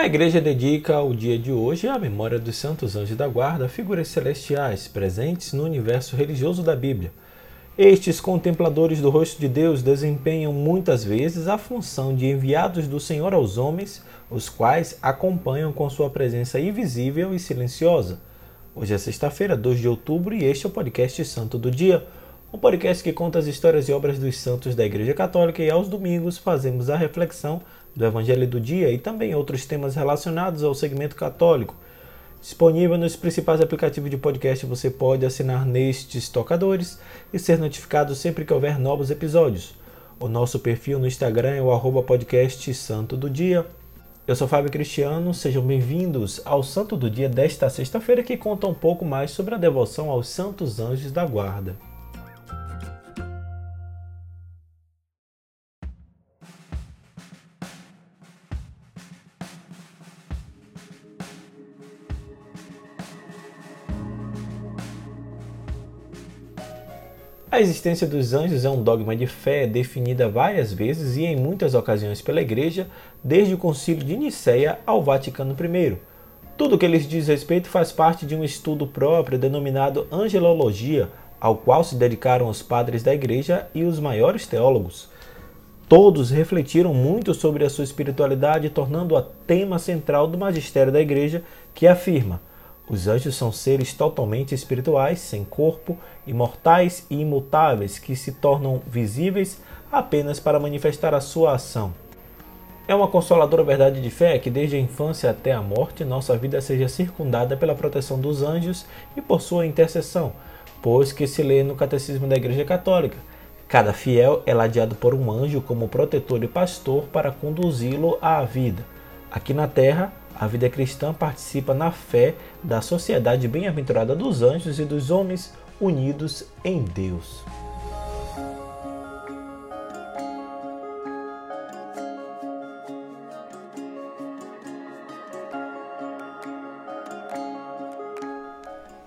A igreja dedica o dia de hoje à memória dos santos anjos da guarda, figuras celestiais presentes no universo religioso da Bíblia. Estes contempladores do rosto de Deus desempenham muitas vezes a função de enviados do Senhor aos homens, os quais acompanham com sua presença invisível e silenciosa. Hoje é sexta-feira, 2 de outubro, e este é o podcast Santo do Dia, um podcast que conta as histórias e obras dos santos da Igreja Católica e aos domingos fazemos a reflexão do Evangelho do Dia e também outros temas relacionados ao segmento católico. Disponível nos principais aplicativos de podcast, você pode assinar nestes tocadores e ser notificado sempre que houver novos episódios. O nosso perfil no Instagram é o arroba podcast Santo do Dia. Eu sou Fábio Cristiano, sejam bem-vindos ao Santo do Dia desta sexta-feira que conta um pouco mais sobre a devoção aos santos anjos da guarda. A existência dos anjos é um dogma de fé definida várias vezes e em muitas ocasiões pela Igreja, desde o Concílio de Nicéia ao Vaticano I. Tudo o que lhes diz respeito faz parte de um estudo próprio denominado angelologia, ao qual se dedicaram os padres da Igreja e os maiores teólogos. Todos refletiram muito sobre a sua espiritualidade, tornando-a tema central do magistério da Igreja, que afirma: os anjos são seres totalmente espirituais, sem corpo, imortais e imutáveis, que se tornam visíveis apenas para manifestar a sua ação. É uma consoladora verdade de fé que, desde a infância até a morte, nossa vida seja circundada pela proteção dos anjos e por sua intercessão, pois que se lê no Catecismo da Igreja Católica. Cada fiel é ladeado por um anjo como protetor e pastor para conduzi-lo à vida. Aqui na terra, a vida cristã participa na fé da sociedade bem-aventurada dos anjos e dos homens unidos em Deus.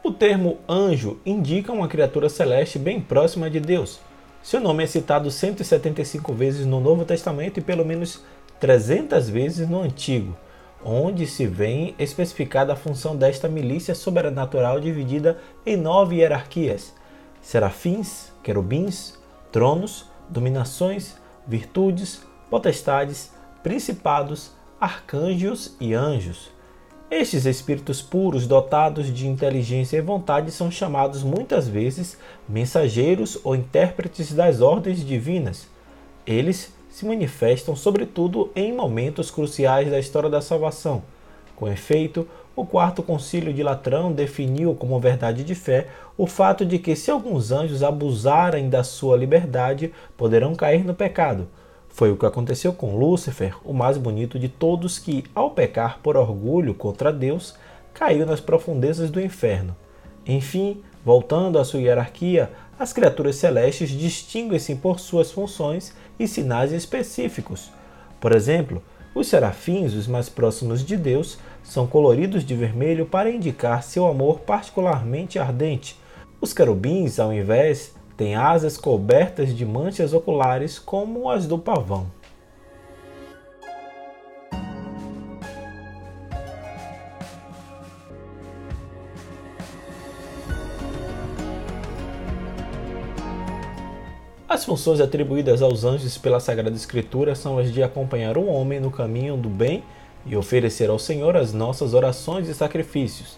O termo anjo indica uma criatura celeste bem próxima de Deus. Seu nome é citado 175 vezes no Novo Testamento e pelo menos 300 vezes no Antigo onde se vem especificada a função desta milícia sobrenatural dividida em nove hierarquias: serafins, querubins, tronos, dominações, virtudes, potestades, principados, arcanjos e anjos. Estes espíritos puros, dotados de inteligência e vontade, são chamados muitas vezes mensageiros ou intérpretes das ordens divinas. Eles se manifestam sobretudo em momentos cruciais da história da salvação. Com efeito, o quarto concílio de Latrão definiu como verdade de fé o fato de que se alguns anjos abusarem da sua liberdade, poderão cair no pecado. Foi o que aconteceu com Lúcifer, o mais bonito de todos que, ao pecar por orgulho contra Deus, caiu nas profundezas do inferno. Enfim, voltando à sua hierarquia, as criaturas celestes distinguem-se por suas funções e sinais específicos. Por exemplo, os serafins, os mais próximos de Deus, são coloridos de vermelho para indicar seu amor particularmente ardente. Os querubins, ao invés, têm asas cobertas de manchas oculares como as do pavão. As funções atribuídas aos anjos pela Sagrada Escritura são as de acompanhar o homem no caminho do bem e oferecer ao Senhor as nossas orações e sacrifícios.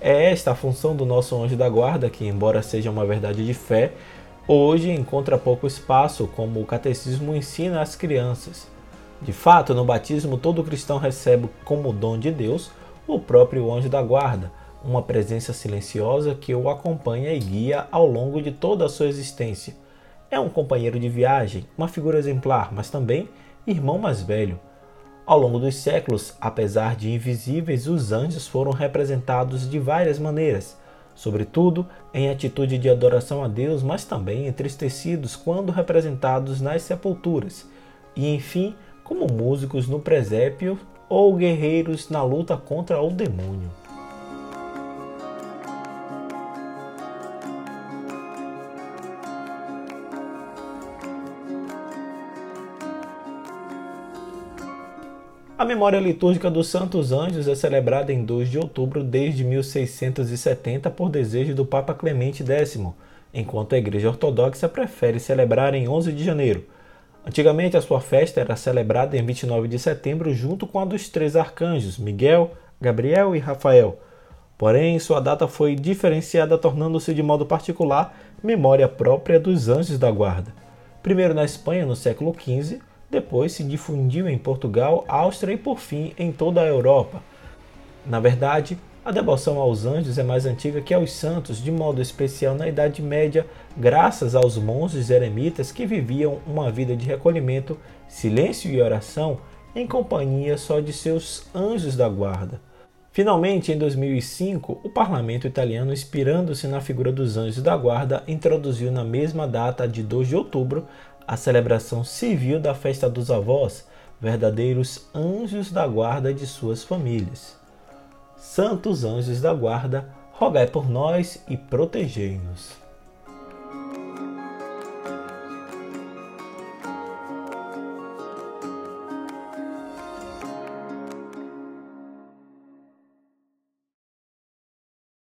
É esta a função do nosso anjo da guarda, que, embora seja uma verdade de fé, hoje encontra pouco espaço, como o catecismo ensina às crianças. De fato, no batismo, todo cristão recebe como dom de Deus o próprio anjo da guarda, uma presença silenciosa que o acompanha e guia ao longo de toda a sua existência é um companheiro de viagem, uma figura exemplar, mas também irmão mais velho. Ao longo dos séculos, apesar de invisíveis, os anjos foram representados de várias maneiras, sobretudo em atitude de adoração a Deus, mas também entristecidos quando representados nas sepulturas, e enfim, como músicos no presépio ou guerreiros na luta contra o demônio. A memória litúrgica dos Santos Anjos é celebrada em 2 de outubro desde 1670 por desejo do Papa Clemente X, enquanto a Igreja Ortodoxa prefere celebrar em 11 de janeiro. Antigamente, a sua festa era celebrada em 29 de setembro junto com a dos três arcanjos, Miguel, Gabriel e Rafael. Porém, sua data foi diferenciada, tornando-se de modo particular memória própria dos anjos da guarda. Primeiro na Espanha, no século XV, depois se difundiu em Portugal, Áustria e por fim em toda a Europa. Na verdade, a devoção aos anjos é mais antiga que aos santos, de modo especial na Idade Média, graças aos monges eremitas que viviam uma vida de recolhimento, silêncio e oração em companhia só de seus anjos da guarda. Finalmente, em 2005, o parlamento italiano, inspirando-se na figura dos anjos da guarda, introduziu na mesma data de 2 de outubro a celebração civil da festa dos avós, verdadeiros anjos da guarda de suas famílias. Santos anjos da guarda, rogai por nós e protegei-nos.